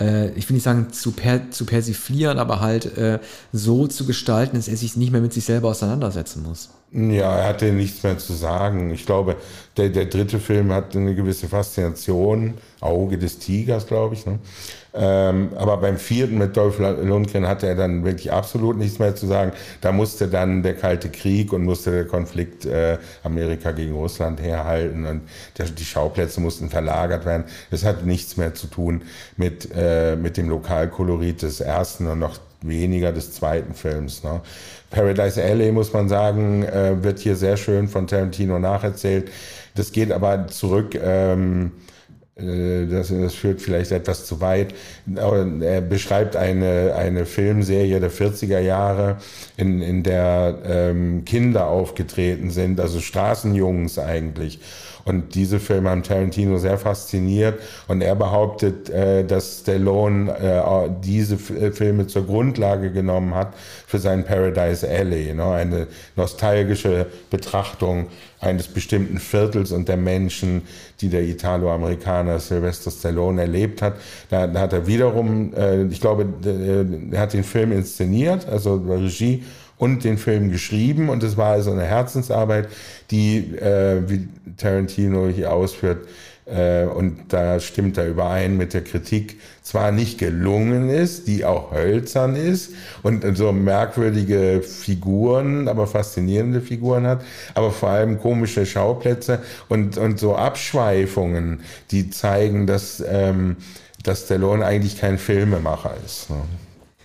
äh, ich will nicht sagen zu, per, zu persiflieren, aber halt äh, so zu gestalten, dass er sich nicht mehr mit sich selber auseinandersetzen muss. Ja, er hatte nichts mehr zu sagen. Ich glaube, der, der dritte Film hat eine gewisse Faszination, Auge des Tigers, glaube ich. Ne? Ähm, aber beim vierten mit Dolph Lundgren hatte er dann wirklich absolut nichts mehr zu sagen. Da musste dann der Kalte Krieg und musste der Konflikt äh, Amerika gegen Russland herhalten und der, die Schauplätze mussten verlagert werden. Das hat nichts mehr zu tun mit, äh, mit dem Lokalkolorit des ersten und noch weniger des zweiten Films. Ne? Paradise Alley, muss man sagen, äh, wird hier sehr schön von Tarantino nacherzählt. Das geht aber zurück ähm, äh, das, das führt vielleicht etwas zu weit. Er beschreibt eine, eine Filmserie der 40er Jahre, in, in der ähm, Kinder aufgetreten sind, also Straßenjungs eigentlich. Und diese Filme haben Tarantino sehr fasziniert. Und er behauptet, äh, dass Stallone äh, diese äh, Filme zur Grundlage genommen hat für sein Paradise Alley. Ne? Eine nostalgische Betrachtung eines bestimmten Viertels und der Menschen, die der Italo-Amerikaner Sylvester Stallone erlebt hat. Da, da hat er wiederum, äh, ich glaube, er hat den Film inszeniert, also Regie und den Film geschrieben. Und es war also eine Herzensarbeit, die, äh, wie Tarantino hier ausführt, äh, und da stimmt er überein mit der Kritik, zwar nicht gelungen ist, die auch hölzern ist und so merkwürdige Figuren, aber faszinierende Figuren hat, aber vor allem komische Schauplätze und, und so Abschweifungen, die zeigen, dass, ähm, dass Stallone eigentlich kein Filmemacher ist. Ne?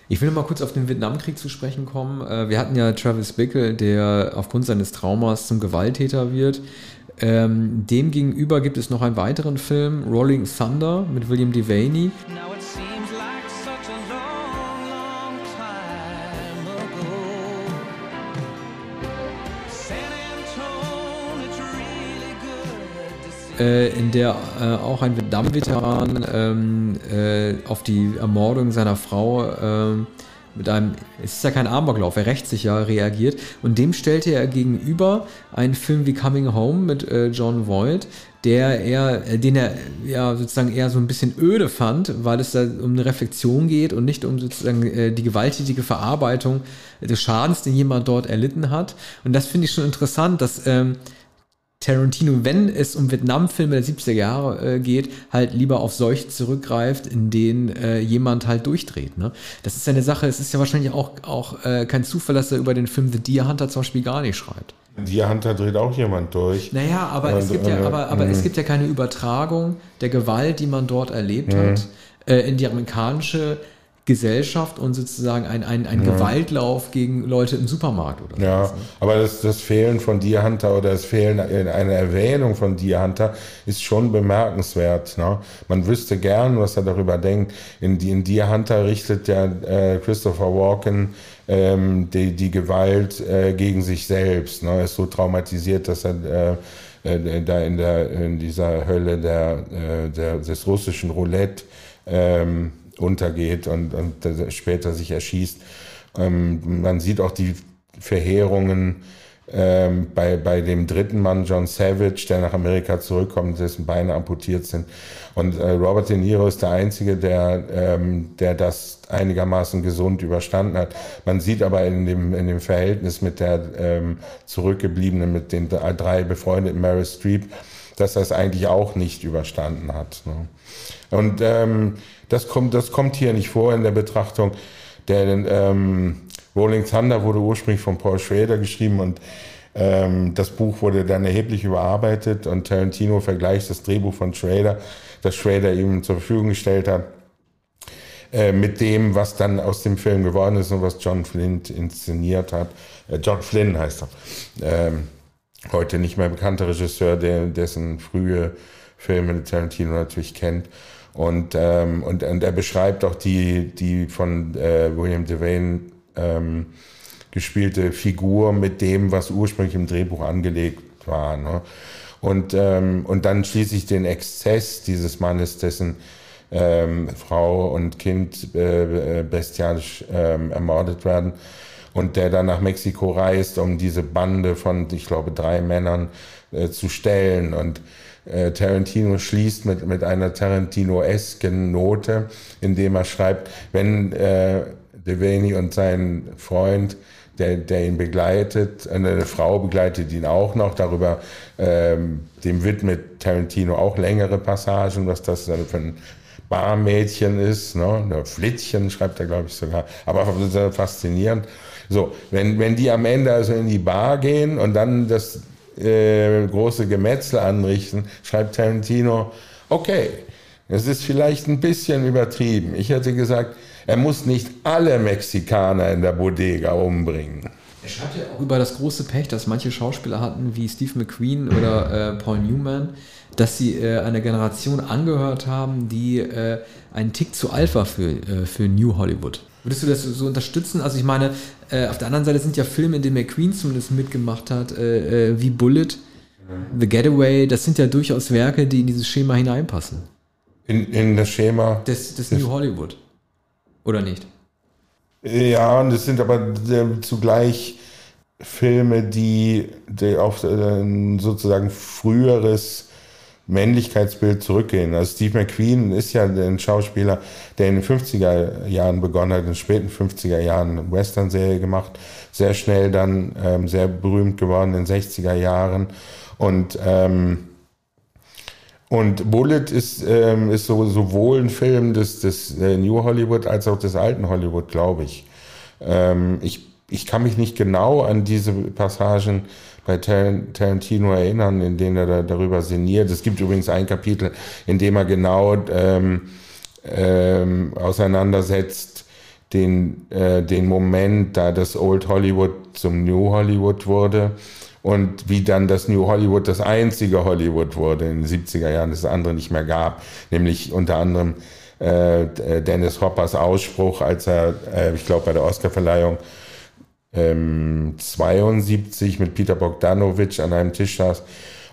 Ich will mal kurz auf den Vietnamkrieg zu sprechen kommen. Äh, wir hatten ja Travis Bickle, der aufgrund seines Traumas zum Gewalttäter wird. Ähm, dem gegenüber gibt es noch einen weiteren Film, Rolling Thunder mit William Devaney. äh, in der äh, auch ein Vietnam-Veteran ähm, äh, auf die Ermordung seiner Frau ähm, mit einem, es ist ja kein Amoklauf, er rächt sich ja, reagiert. Und dem stellte er gegenüber einen Film wie Coming Home mit äh, John Voight, der er, äh, den er ja sozusagen eher so ein bisschen öde fand, weil es da um eine Reflexion geht und nicht um sozusagen äh, die gewalttätige Verarbeitung des Schadens, den jemand dort erlitten hat. Und das finde ich schon interessant, dass ähm, Tarantino, wenn es um Vietnam-Filme der 70er Jahre äh, geht, halt lieber auf solche zurückgreift, in denen äh, jemand halt durchdreht. Ne? Das ist ja eine Sache, es ist ja wahrscheinlich auch, auch äh, kein Zufall, dass er über den Film The Deer Hunter zum Beispiel gar nicht schreibt. Deer Hunter dreht auch jemand durch. Naja, aber, Und, es, gibt ja, aber, aber es mhm. gibt ja keine Übertragung der Gewalt, die man dort erlebt hat, äh, in die amerikanische Gesellschaft und sozusagen ein, ein, ein ja. Gewaltlauf gegen Leute im Supermarkt oder so. Ja, aber das, das Fehlen von Deer Hunter oder das Fehlen einer Erwähnung von Deer Hunter ist schon bemerkenswert. Ne? Man wüsste gern, was er darüber denkt. In, in Deer Hunter richtet ja äh, Christopher Walken ähm, die, die Gewalt äh, gegen sich selbst. Ne? Er ist so traumatisiert, dass er äh, äh da in, der, in dieser Hölle der, äh, der, des russischen Roulette ähm, untergeht und, und später sich erschießt. Ähm, man sieht auch die Verheerungen ähm, bei, bei dem dritten Mann, John Savage, der nach Amerika zurückkommt, dessen Beine amputiert sind. Und äh, Robert De Niro ist der Einzige, der, ähm, der das einigermaßen gesund überstanden hat. Man sieht aber in dem, in dem Verhältnis mit der ähm, zurückgebliebenen, mit den drei befreundeten Mary Streep, dass es eigentlich auch nicht überstanden hat. Ne? Und ähm, das kommt, das kommt hier nicht vor in der Betrachtung. Der ähm, Rolling Thunder wurde ursprünglich von Paul Schrader geschrieben und ähm, das Buch wurde dann erheblich überarbeitet und Tarantino vergleicht das Drehbuch von Schrader, das Schrader ihm zur Verfügung gestellt hat, äh, mit dem, was dann aus dem Film geworden ist und was John Flynn inszeniert hat. Äh, John Flynn heißt er. Ähm, heute nicht mehr bekannter Regisseur, der, dessen frühe Filme Tarantino natürlich kennt. Und, ähm, und, und er beschreibt auch die, die von äh, William Devane ähm, gespielte Figur mit dem, was ursprünglich im Drehbuch angelegt war. Ne? Und, ähm, und dann schließlich den Exzess dieses Mannes, dessen ähm, Frau und Kind äh, bestialisch ähm, ermordet werden und der dann nach Mexiko reist, um diese Bande von, ich glaube, drei Männern äh, zu stellen. Und äh, Tarantino schließt mit, mit einer Tarantino-esken Note, indem er schreibt, wenn äh, Devaney und sein Freund der, der ihn begleitet, eine Frau begleitet ihn auch noch, darüber, ähm, dem widmet Tarantino auch längere Passagen, was das dann für ein Barmädchen ist, ne? Ein Flittchen schreibt er, glaube ich, sogar, aber faszinierend. So, wenn, wenn die am Ende also in die Bar gehen und dann das äh, große Gemetzel anrichten, schreibt Tarantino, okay, es ist vielleicht ein bisschen übertrieben. Ich hätte gesagt, er muss nicht alle Mexikaner in der Bodega umbringen. Er schreibt ja auch über das große Pech, das manche Schauspieler hatten, wie Steve McQueen oder äh, Paul Newman, dass sie äh, einer Generation angehört haben, die äh, einen Tick zu Alpha für, äh, für New Hollywood. Würdest du das so unterstützen? Also ich meine, äh, auf der anderen Seite sind ja Filme, in denen McQueen zumindest mitgemacht hat, äh, äh, wie Bullet, The Getaway, das sind ja durchaus Werke, die in dieses Schema hineinpassen. In, in das Schema? Des, des New Hollywood. Oder nicht? Ja, und es sind aber äh, zugleich Filme, die, die auf äh, sozusagen früheres Männlichkeitsbild zurückgehen. Also Steve McQueen ist ja ein Schauspieler, der in den 50er Jahren begonnen hat, in den späten 50er Jahren eine Western-Serie gemacht, sehr schnell dann ähm, sehr berühmt geworden in den 60er Jahren und ähm, und Bullet ist, ähm, ist so, sowohl ein Film des, des äh, New Hollywood als auch des alten Hollywood, glaube ich. Ähm, ich. Ich kann mich nicht genau an diese Passagen bei Tarantino erinnern, in denen er da, darüber sinniert. Es gibt übrigens ein Kapitel, in dem er genau ähm, ähm, auseinandersetzt den, äh, den Moment, da das Old Hollywood zum New Hollywood wurde und wie dann das New Hollywood das einzige Hollywood wurde in den 70er Jahren, das andere nicht mehr gab, nämlich unter anderem äh, Dennis Hoppers Ausspruch, als er, äh, ich glaube, bei der Oscarverleihung ähm, 72 mit Peter Bogdanovich an einem Tisch saß.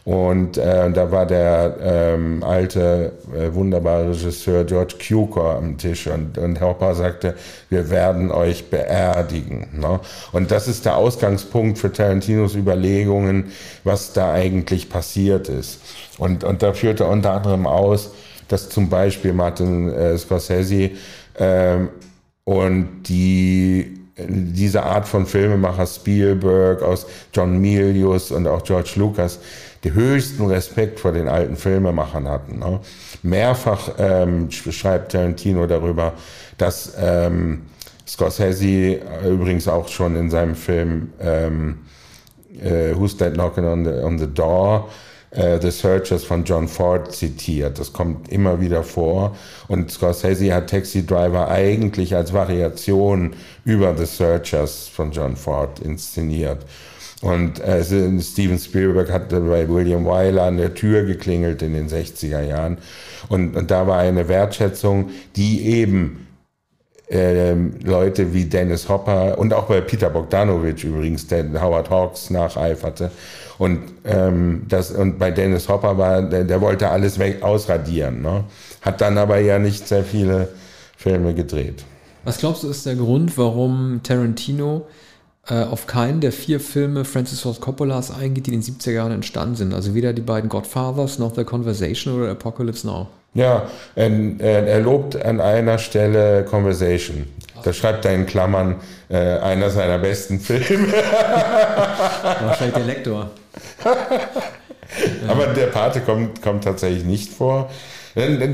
Und äh, da war der ähm, alte, äh, wunderbare Regisseur George Cukor am Tisch und, und Hopper sagte, wir werden euch beerdigen. Ne? Und das ist der Ausgangspunkt für Tarantinos Überlegungen, was da eigentlich passiert ist. Und, und da führte unter anderem aus, dass zum Beispiel Martin äh, Scorsese äh, und die diese Art von Filmemacher Spielberg, aus John Milius und auch George Lucas, die höchsten Respekt vor den alten Filmemachern hatten. Ne? Mehrfach ähm, schreibt Tarantino darüber, dass ähm, Scorsese übrigens auch schon in seinem Film ähm, äh, Who's That Knocking on the, on the Door äh, The Searchers von John Ford zitiert. Das kommt immer wieder vor. Und Scorsese hat Taxi Driver eigentlich als Variation über The Searchers von John Ford inszeniert. Und äh, Steven Spielberg hat bei William Wyler an der Tür geklingelt in den 60er Jahren. Und, und da war eine Wertschätzung, die eben äh, Leute wie Dennis Hopper und auch bei Peter Bogdanovich übrigens, der Howard Hawks nacheiferte. Und, ähm, das, und bei Dennis Hopper war, der, der wollte alles weg ausradieren. Ne? Hat dann aber ja nicht sehr viele Filme gedreht. Was glaubst du, ist der Grund, warum Tarantino äh, auf keinen der vier Filme Francis Ford Coppolas eingeht, die in den 70er Jahren entstanden sind? Also weder die beiden Godfathers noch The Conversation oder Apocalypse Now. Ja, er, er lobt an einer Stelle Conversation. Da schreibt er in Klammern äh, einer seiner besten Filme. Wahrscheinlich der Lektor. Aber der Pate kommt, kommt tatsächlich nicht vor.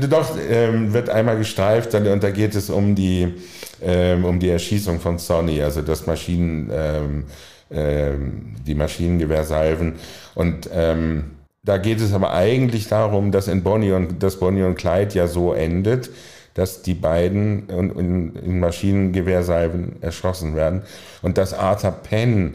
Doch, ähm, wird einmal gestreift und da geht es um die, ähm, um die Erschießung von Sonny, also das Maschinen, ähm, ähm, die Maschinengewehrsalven. Und ähm, da geht es aber eigentlich darum, dass in Bonnie und, dass Bonnie und Clyde ja so endet, dass die beiden in, in, in Maschinengewehrsalven erschossen werden und dass Arthur Penn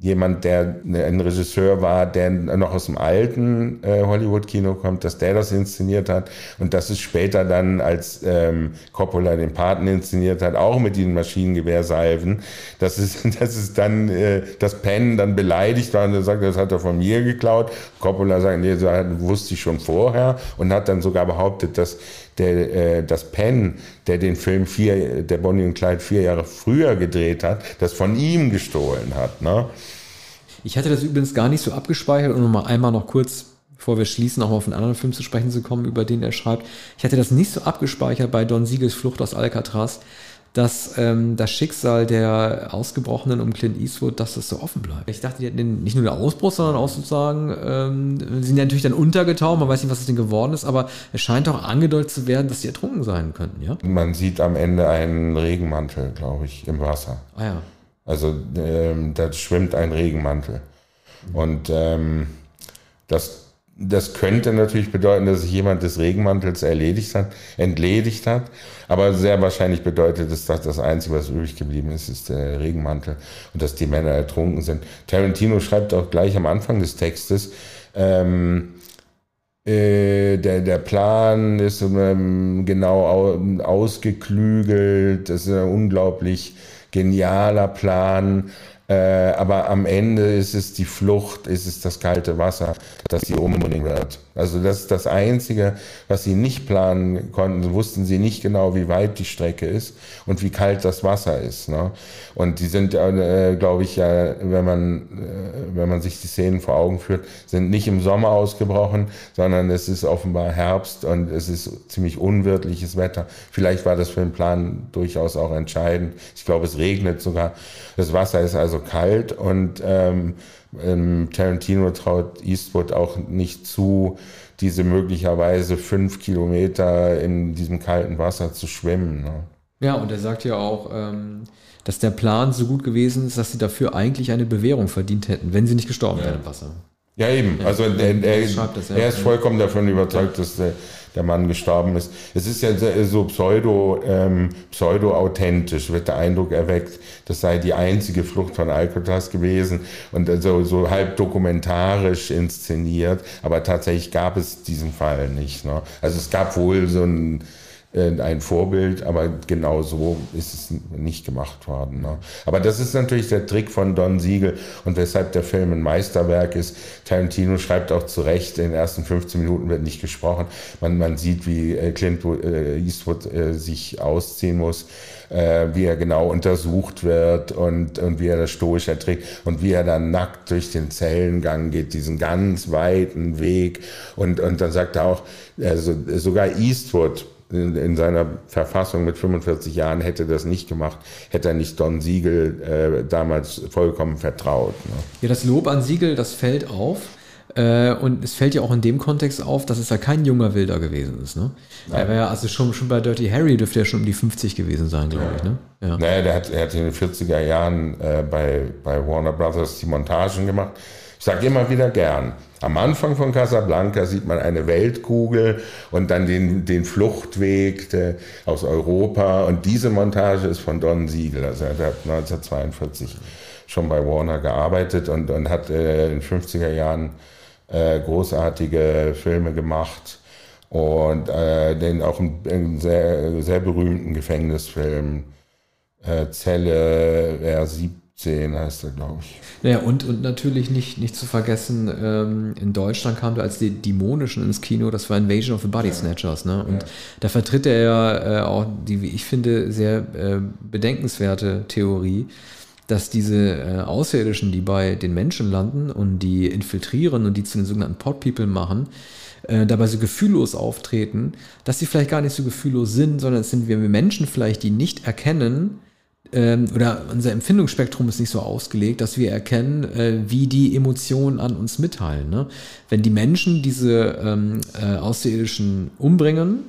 jemand, der ein Regisseur war, der noch aus dem alten äh, Hollywood-Kino kommt, dass der das inszeniert hat und dass es später dann, als ähm, Coppola den Paten inszeniert hat, auch mit den Maschinengewehrsalven, dass es, dass es dann, äh, das Penn dann beleidigt war und er sagt, das hat er von mir geklaut. Coppola sagt, nee, das wusste ich schon vorher und hat dann sogar behauptet, dass der, äh, das Penn, der den Film vier, der Bonnie und Clyde vier Jahre früher gedreht hat, das von ihm gestohlen hat. Ne? Ich hatte das übrigens gar nicht so abgespeichert, um nochmal einmal noch kurz, bevor wir schließen, auch mal auf einen anderen Film zu sprechen zu kommen, über den er schreibt. Ich hatte das nicht so abgespeichert bei Don Siegels Flucht aus Alcatraz, dass ähm, das Schicksal der Ausgebrochenen um Clint Eastwood, dass das so offen bleibt. Ich dachte, die hätten nicht nur den Ausbruch, sondern auch sozusagen, ähm, sind ja natürlich dann untergetaucht, man weiß nicht, was es denn geworden ist, aber es scheint auch angedeutet zu werden, dass sie ertrunken sein könnten, ja? Man sieht am Ende einen Regenmantel, glaube ich, im Wasser. Ah ja. Also ähm, da schwimmt ein Regenmantel. Und ähm, das das könnte natürlich bedeuten, dass sich jemand des Regenmantels erledigt hat, entledigt hat. Aber sehr wahrscheinlich bedeutet es, dass das Einzige, was übrig geblieben ist, ist der Regenmantel und dass die Männer ertrunken sind. Tarantino schreibt auch gleich am Anfang des Textes, ähm, äh, der, der Plan ist ähm, genau ausgeklügelt, das ist ein unglaublich genialer Plan äh, aber am Ende ist es die Flucht, ist es das kalte Wasser, das sie umbringen wird. Also das ist das Einzige, was sie nicht planen konnten. Wussten sie nicht genau, wie weit die Strecke ist und wie kalt das Wasser ist. Ne? Und die sind, äh, glaube ich, ja, wenn man, äh, wenn man sich die Szenen vor Augen führt, sind nicht im Sommer ausgebrochen, sondern es ist offenbar Herbst und es ist ziemlich unwirtliches Wetter. Vielleicht war das für den Plan durchaus auch entscheidend. Ich glaube, es regnet sogar. Das Wasser ist also kalt und ähm, ähm, Tarantino traut Eastwood auch nicht zu, diese möglicherweise fünf Kilometer in diesem kalten Wasser zu schwimmen. Ne? Ja, und er sagt ja auch, ähm, dass der Plan so gut gewesen ist, dass sie dafür eigentlich eine Bewährung verdient hätten, wenn sie nicht gestorben ja. wären im Wasser. Ja, eben. Ja, also er, er, er, ist vollkommen davon überzeugt, dass der, Mann gestorben ist. Es ist ja so pseudo, ähm, pseudo-authentisch, wird der Eindruck erweckt, das sei die einzige Flucht von Alcatraz gewesen und also so halb dokumentarisch inszeniert, aber tatsächlich gab es diesen Fall nicht. Ne? Also es gab wohl so ein ein Vorbild, aber genau so ist es nicht gemacht worden. Ne? Aber das ist natürlich der Trick von Don Siegel und weshalb der Film ein Meisterwerk ist. Tarantino schreibt auch zu Recht, in den ersten 15 Minuten wird nicht gesprochen. Man, man sieht, wie äh, Clint äh, Eastwood sich ausziehen muss, wie er genau untersucht wird und, und wie er das stoisch erträgt und wie er dann nackt durch den Zellengang geht, diesen ganz weiten Weg. Und, und dann sagt er auch, also sogar Eastwood, in, in, seiner Verfassung mit 45 Jahren hätte das nicht gemacht, hätte er nicht Don Siegel äh, damals vollkommen vertraut. Ne? Ja, das Lob an Siegel, das fällt auf. Äh, und es fällt ja auch in dem Kontext auf, dass es ja kein junger Wilder gewesen ist. Ne? Er war ja also schon, schon bei Dirty Harry dürfte er schon um die 50 gewesen sein, glaube ja. ich. Ne? Ja. Naja, der hat, er hat in den 40er Jahren äh, bei, bei Warner Brothers die Montagen gemacht. Sage immer wieder gern, am Anfang von Casablanca sieht man eine Weltkugel und dann den, den Fluchtweg de, aus Europa. Und diese Montage ist von Don Siegel. Also er hat 1942 schon bei Warner gearbeitet und, und hat äh, in den 50er Jahren äh, großartige Filme gemacht. Und äh, den auch einen, sehr, sehr berühmten Gefängnisfilm, äh, Zelle R7 10 heißt er, glaube ich. Ja, und, und natürlich nicht, nicht zu vergessen, ähm, in Deutschland kam er als die Dämonischen ins Kino, das war Invasion of the Body Snatchers. Ne? Und ja. da vertritt er ja äh, auch die, wie ich finde, sehr äh, bedenkenswerte Theorie, dass diese äh, Außerirdischen, die bei den Menschen landen und die infiltrieren und die zu den sogenannten Pod People machen, äh, dabei so gefühllos auftreten, dass sie vielleicht gar nicht so gefühllos sind, sondern es sind wir Menschen vielleicht, die nicht erkennen, ähm, oder unser Empfindungsspektrum ist nicht so ausgelegt, dass wir erkennen, äh, wie die Emotionen an uns mitteilen. Ne? Wenn die Menschen diese ähm, äh, Außerirdischen umbringen,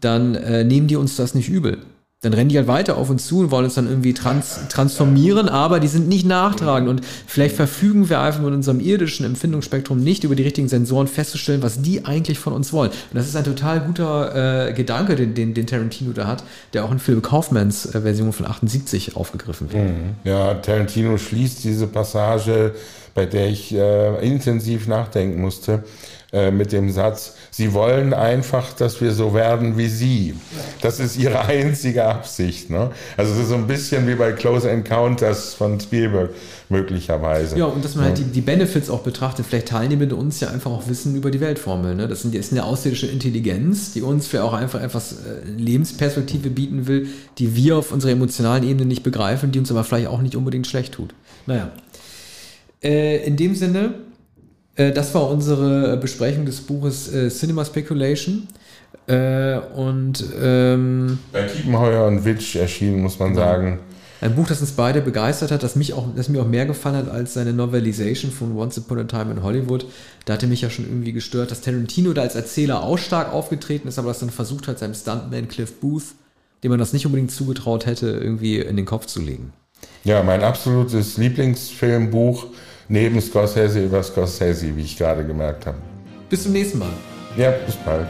dann äh, nehmen die uns das nicht übel dann rennen die halt weiter auf uns zu und wollen uns dann irgendwie trans transformieren, aber die sind nicht nachtragend und vielleicht verfügen wir einfach mit unserem irdischen Empfindungsspektrum nicht über die richtigen Sensoren festzustellen, was die eigentlich von uns wollen. Und das ist ein total guter äh, Gedanke, den, den, den Tarantino da hat, der auch in Philip Kaufmans äh, Version von 78 aufgegriffen wird. Mhm. Ja, Tarantino schließt diese Passage, bei der ich äh, intensiv nachdenken musste, äh, mit dem Satz, Sie wollen einfach, dass wir so werden wie Sie. Das ist Ihre einzige Absicht. Ne? Also es ist so ein bisschen wie bei Close Encounters von Spielberg möglicherweise. Ja, und dass man halt die, die Benefits auch betrachtet. Vielleicht mit uns ja einfach auch Wissen über die Weltformel. Ne? Das, sind, das ist eine außerirdische Intelligenz, die uns für auch einfach etwas äh, Lebensperspektive bieten will, die wir auf unserer emotionalen Ebene nicht begreifen, die uns aber vielleicht auch nicht unbedingt schlecht tut. Naja. Äh, in dem Sinne das war unsere Besprechung des Buches äh, Cinema Speculation. Äh, und ähm, bei Kiepenheuer und Witsch erschienen, muss man sagen. Ein Buch, das uns beide begeistert hat, das, mich auch, das mir auch mehr gefallen hat als seine Novelisation von Once Upon a Time in Hollywood. Da hatte mich ja schon irgendwie gestört, dass Tarantino da als Erzähler auch stark aufgetreten ist, aber das dann versucht hat, seinem Stuntman Cliff Booth, dem man das nicht unbedingt zugetraut hätte, irgendwie in den Kopf zu legen. Ja, mein absolutes Lieblingsfilmbuch neben Scorsese über Scorsese, wie ich gerade gemerkt habe. Bis zum nächsten Mal. Ja, bis bald.